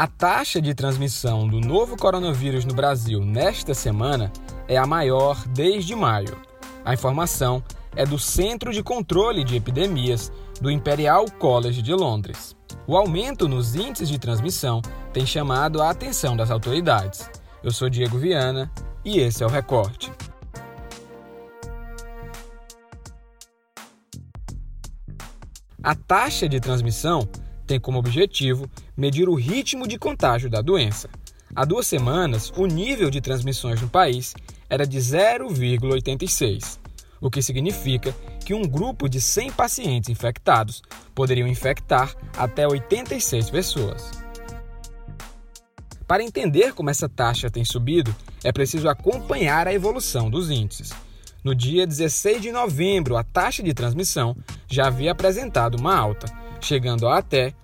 A taxa de transmissão do novo coronavírus no Brasil nesta semana é a maior desde maio. A informação é do Centro de Controle de Epidemias do Imperial College de Londres. O aumento nos índices de transmissão tem chamado a atenção das autoridades. Eu sou Diego Viana e esse é o Recorte. A taxa de transmissão tem como objetivo medir o ritmo de contágio da doença. Há duas semanas, o nível de transmissões no país era de 0,86, o que significa que um grupo de 100 pacientes infectados poderiam infectar até 86 pessoas. Para entender como essa taxa tem subido, é preciso acompanhar a evolução dos índices. No dia 16 de novembro, a taxa de transmissão já havia apresentado uma alta, chegando a até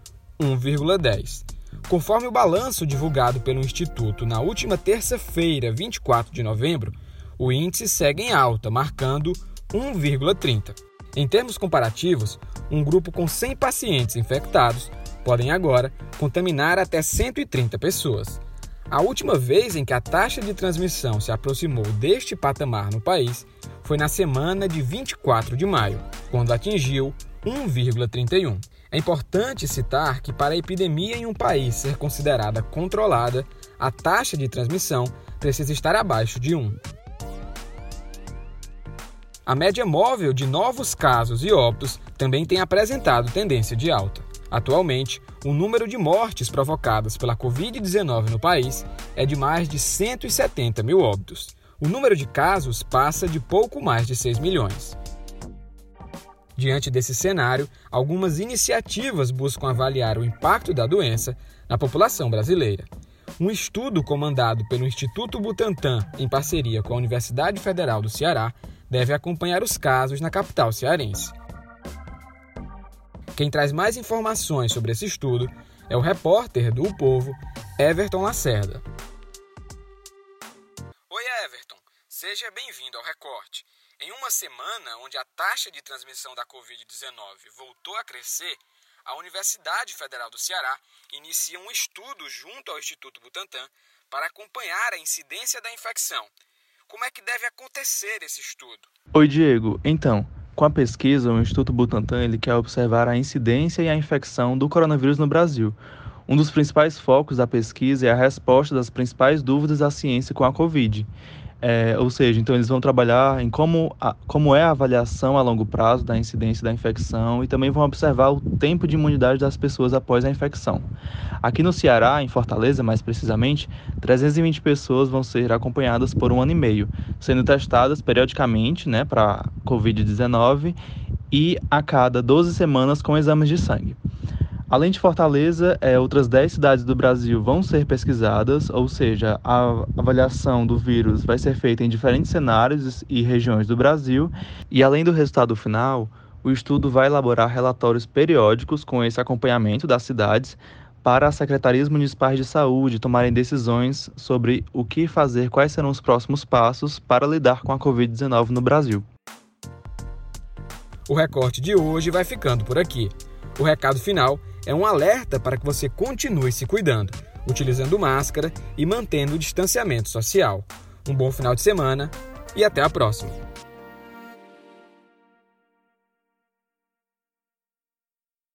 1,10. Conforme o balanço divulgado pelo Instituto na última terça-feira, 24 de novembro, o índice segue em alta, marcando 1,30. Em termos comparativos, um grupo com 100 pacientes infectados podem agora contaminar até 130 pessoas. A última vez em que a taxa de transmissão se aproximou deste patamar no país foi na semana de 24 de maio, quando atingiu 1,31. É importante citar que, para a epidemia em um país ser considerada controlada, a taxa de transmissão precisa estar abaixo de 1. A média móvel de novos casos e óbitos também tem apresentado tendência de alta. Atualmente, o número de mortes provocadas pela Covid-19 no país é de mais de 170 mil óbitos. O número de casos passa de pouco mais de 6 milhões. Diante desse cenário, algumas iniciativas buscam avaliar o impacto da doença na população brasileira. Um estudo comandado pelo Instituto Butantan, em parceria com a Universidade Federal do Ceará, deve acompanhar os casos na capital cearense. Quem traz mais informações sobre esse estudo é o repórter do o Povo, Everton Lacerda. Seja bem-vindo ao Recorte. Em uma semana onde a taxa de transmissão da Covid-19 voltou a crescer, a Universidade Federal do Ceará inicia um estudo junto ao Instituto Butantan para acompanhar a incidência da infecção. Como é que deve acontecer esse estudo? Oi, Diego. Então, com a pesquisa, o Instituto Butantan ele quer observar a incidência e a infecção do coronavírus no Brasil. Um dos principais focos da pesquisa é a resposta das principais dúvidas da ciência com a Covid. É, ou seja, então eles vão trabalhar em como, a, como é a avaliação a longo prazo da incidência da infecção e também vão observar o tempo de imunidade das pessoas após a infecção. Aqui no Ceará, em Fortaleza mais precisamente, 320 pessoas vão ser acompanhadas por um ano e meio, sendo testadas periodicamente né, para Covid-19 e a cada 12 semanas com exames de sangue. Além de Fortaleza, é, outras 10 cidades do Brasil vão ser pesquisadas, ou seja, a avaliação do vírus vai ser feita em diferentes cenários e regiões do Brasil. E além do resultado final, o estudo vai elaborar relatórios periódicos com esse acompanhamento das cidades para as secretarias municipais de saúde tomarem decisões sobre o que fazer, quais serão os próximos passos para lidar com a Covid-19 no Brasil. O recorte de hoje vai ficando por aqui. O recado final é um alerta para que você continue se cuidando, utilizando máscara e mantendo o distanciamento social. Um bom final de semana e até a próxima!